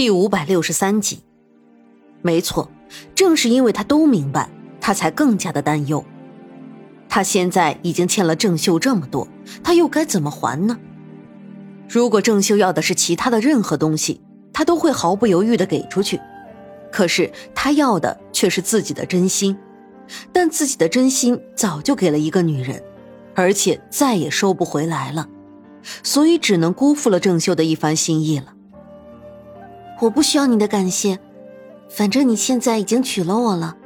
第五百六十三集，没错，正是因为他都明白，他才更加的担忧。他现在已经欠了郑秀这么多，他又该怎么还呢？如果郑秀要的是其他的任何东西，他都会毫不犹豫的给出去。可是他要的却是自己的真心，但自己的真心早就给了一个女人，而且再也收不回来了，所以只能辜负了郑秀的一番心意了。我不需要你的感谢，反正你现在已经娶了我了，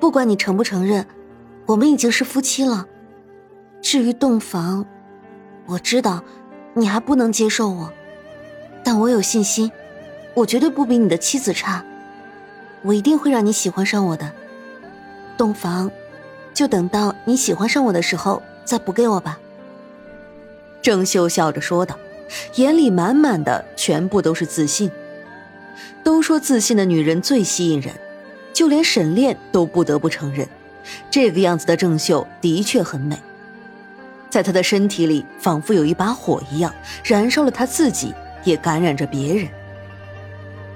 不管你承不承认，我们已经是夫妻了。至于洞房，我知道你还不能接受我，但我有信心，我绝对不比你的妻子差，我一定会让你喜欢上我的。洞房，就等到你喜欢上我的时候再补给我吧。郑秀笑着说道，眼里满满的全部都是自信。都说自信的女人最吸引人，就连沈炼都不得不承认，这个样子的郑秀的确很美。在她的身体里，仿佛有一把火一样，燃烧了她自己，也感染着别人。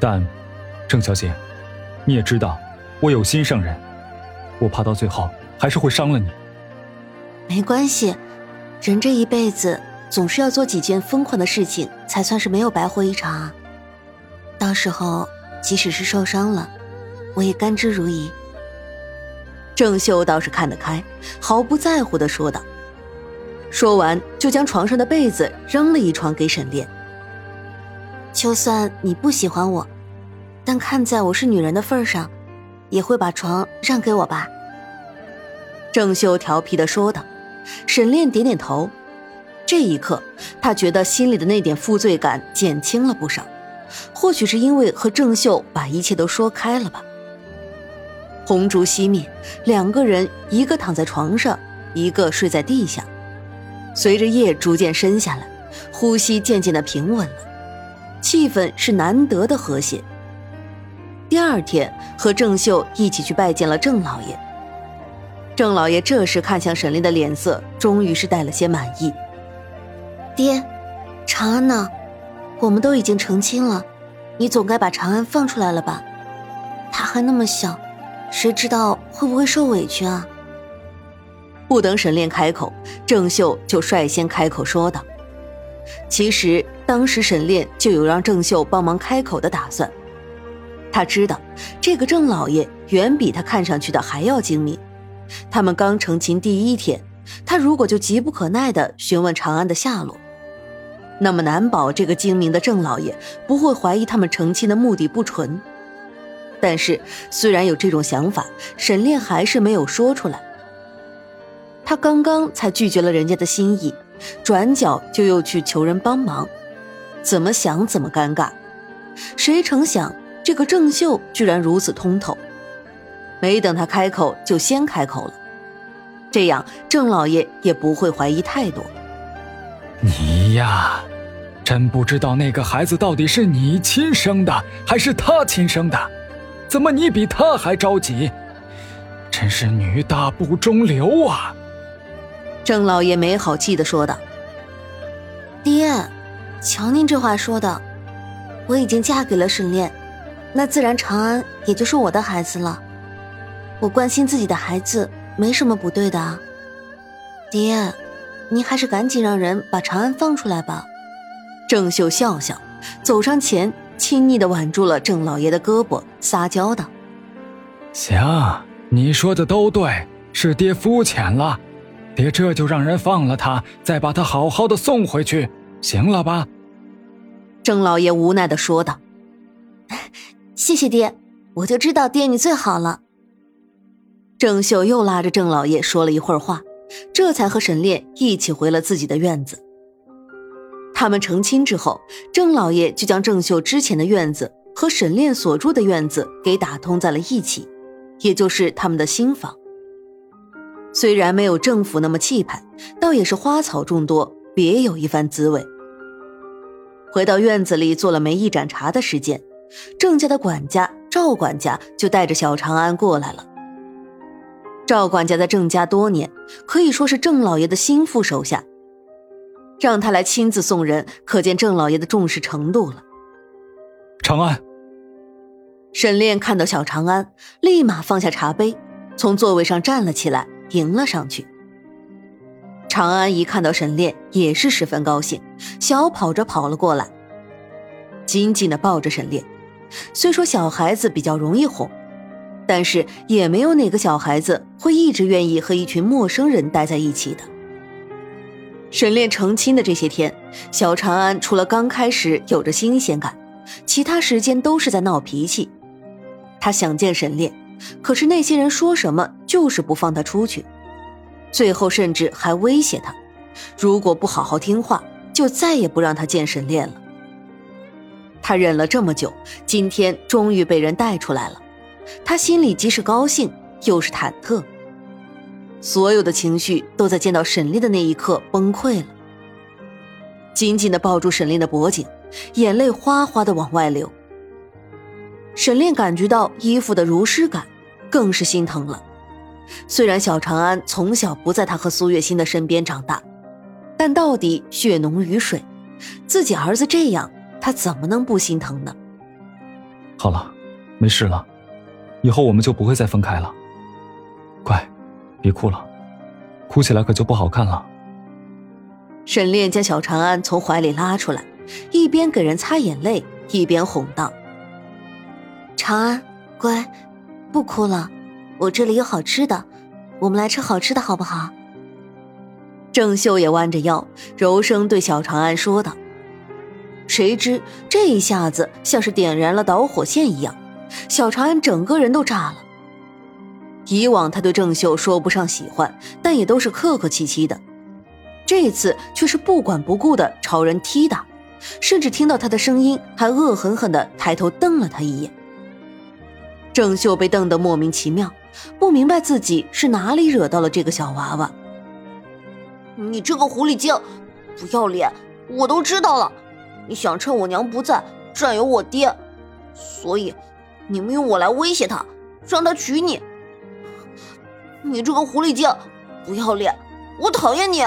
但，郑小姐，你也知道，我有心上人，我怕到最后还是会伤了你。没关系，人这一辈子总是要做几件疯狂的事情，才算是没有白活一场啊。到时候，即使是受伤了，我也甘之如饴。郑秀倒是看得开，毫不在乎的说道。说完，就将床上的被子扔了一床给沈炼。就算你不喜欢我，但看在我是女人的份上，也会把床让给我吧。郑秀调皮的说道。沈炼点点头。这一刻，他觉得心里的那点负罪感减轻了不少。或许是因为和郑秀把一切都说开了吧。红烛熄灭，两个人一个躺在床上，一个睡在地下。随着夜逐渐深下来，呼吸渐渐的平稳了，气氛是难得的和谐。第二天，和郑秀一起去拜见了郑老爷。郑老爷这时看向沈炼的脸色，终于是带了些满意。爹，长安呢？我们都已经成亲了，你总该把长安放出来了吧？他还那么小，谁知道会不会受委屈啊？不等沈炼开口，郑秀就率先开口说道：“其实当时沈炼就有让郑秀帮忙开口的打算，他知道这个郑老爷远比他看上去的还要精明。他们刚成亲第一天，他如果就急不可耐地询问长安的下落。”那么难保这个精明的郑老爷不会怀疑他们成亲的目的不纯。但是虽然有这种想法，沈炼还是没有说出来。他刚刚才拒绝了人家的心意，转角就又去求人帮忙，怎么想怎么尴尬。谁成想这个郑秀居然如此通透，没等他开口就先开口了，这样郑老爷也不会怀疑太多。你呀，真不知道那个孩子到底是你亲生的还是他亲生的？怎么你比他还着急？真是女大不中留啊！郑老爷没好气的说道：“爹，瞧您这话说的，我已经嫁给了沈炼，那自然长安也就是我的孩子了。我关心自己的孩子没什么不对的，爹。”您还是赶紧让人把长安放出来吧。郑秀笑笑，走上前，亲昵的挽住了郑老爷的胳膊，撒娇道：“行，你说的都对，是爹肤浅了。爹这就让人放了他，再把他好好的送回去，行了吧？”郑老爷无奈的说道：“ 谢谢爹，我就知道爹你最好了。”郑秀又拉着郑老爷说了一会儿话。这才和沈炼一起回了自己的院子。他们成亲之后，郑老爷就将郑秀之前的院子和沈炼所住的院子给打通在了一起，也就是他们的新房。虽然没有郑府那么气派，倒也是花草众多，别有一番滋味。回到院子里坐了没一盏茶的时间，郑家的管家赵管家就带着小长安过来了。赵管家在郑家多年，可以说是郑老爷的心腹手下。让他来亲自送人，可见郑老爷的重视程度了。长安。沈炼看到小长安，立马放下茶杯，从座位上站了起来，迎了上去。长安一看到沈炼，也是十分高兴，小跑着跑了过来，紧紧的抱着沈炼。虽说小孩子比较容易哄，但是也没有哪个小孩子会一直愿意和一群陌生人待在一起的。沈炼成亲的这些天，小长安除了刚开始有着新鲜感，其他时间都是在闹脾气。他想见沈炼，可是那些人说什么就是不放他出去，最后甚至还威胁他，如果不好好听话，就再也不让他见沈炼了。他忍了这么久，今天终于被人带出来了。他心里既是高兴，又是忐忑，所有的情绪都在见到沈炼的那一刻崩溃了。紧紧的抱住沈炼的脖颈，眼泪哗哗的往外流。沈炼感觉到衣服的如湿感，更是心疼了。虽然小长安从小不在他和苏月心的身边长大，但到底血浓于水，自己儿子这样。他怎么能不心疼呢？好了，没事了，以后我们就不会再分开了。乖，别哭了，哭起来可就不好看了。沈炼将小长安从怀里拉出来，一边给人擦眼泪，一边哄道：“长安，乖，不哭了，我这里有好吃的，我们来吃好吃的好不好？”郑秀也弯着腰，柔声对小长安说道。谁知这一下子像是点燃了导火线一样，小长安整个人都炸了。以往他对郑秀说不上喜欢，但也都是客客气气的，这次却是不管不顾的朝人踢打，甚至听到他的声音还恶狠狠的抬头瞪了他一眼。郑秀被瞪得莫名其妙，不明白自己是哪里惹到了这个小娃娃。你这个狐狸精，不要脸！我都知道了。你想趁我娘不在占有我爹，所以你们用我来威胁他，让他娶你。你这个狐狸精，不要脸！我讨厌你！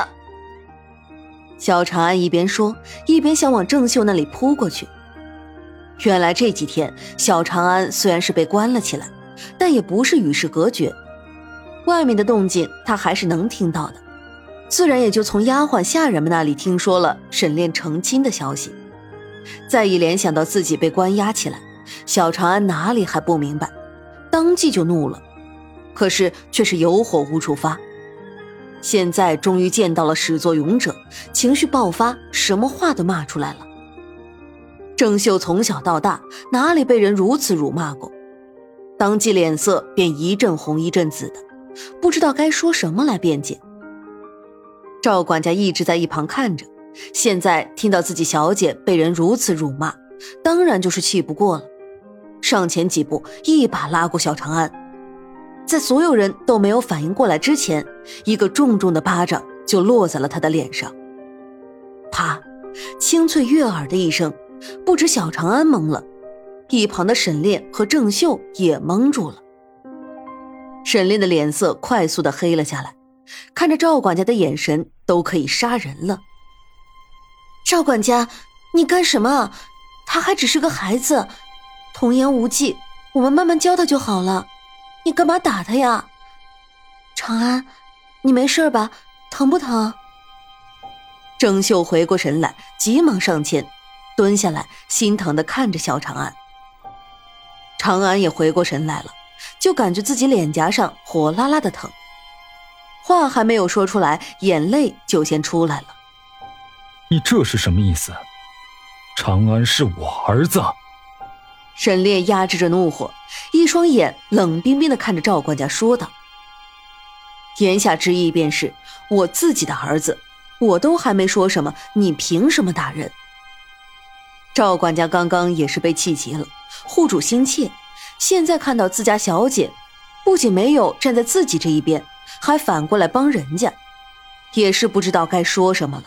小长安一边说，一边想往郑秀那里扑过去。原来这几天，小长安虽然是被关了起来，但也不是与世隔绝，外面的动静他还是能听到的，自然也就从丫鬟下人们那里听说了沈炼成亲的消息。再一联想到自己被关押起来，小长安哪里还不明白，当即就怒了，可是却是有火无处发。现在终于见到了始作俑者，情绪爆发，什么话都骂出来了。郑秀从小到大哪里被人如此辱骂过，当即脸色便一阵红一阵紫的，不知道该说什么来辩解。赵管家一直在一旁看着。现在听到自己小姐被人如此辱骂，当然就是气不过了，上前几步，一把拉过小长安，在所有人都没有反应过来之前，一个重重的巴掌就落在了他的脸上。啪，清脆悦耳的一声，不止小长安懵了，一旁的沈炼和郑秀也懵住了。沈炼的脸色快速的黑了下来，看着赵管家的眼神都可以杀人了。赵管家，你干什么？他还只是个孩子，童言无忌，我们慢慢教他就好了。你干嘛打他呀？长安，你没事吧？疼不疼？郑秀回过神来，急忙上前，蹲下来，心疼的看着小长安。长安也回过神来了，就感觉自己脸颊上火辣辣的疼，话还没有说出来，眼泪就先出来了。你这是什么意思？长安是我儿子。沈炼压制着怒火，一双眼冷冰冰的看着赵管家说道：“言下之意便是我自己的儿子，我都还没说什么，你凭什么打人？”赵管家刚刚也是被气急了，护主心切，现在看到自家小姐，不仅没有站在自己这一边，还反过来帮人家，也是不知道该说什么了。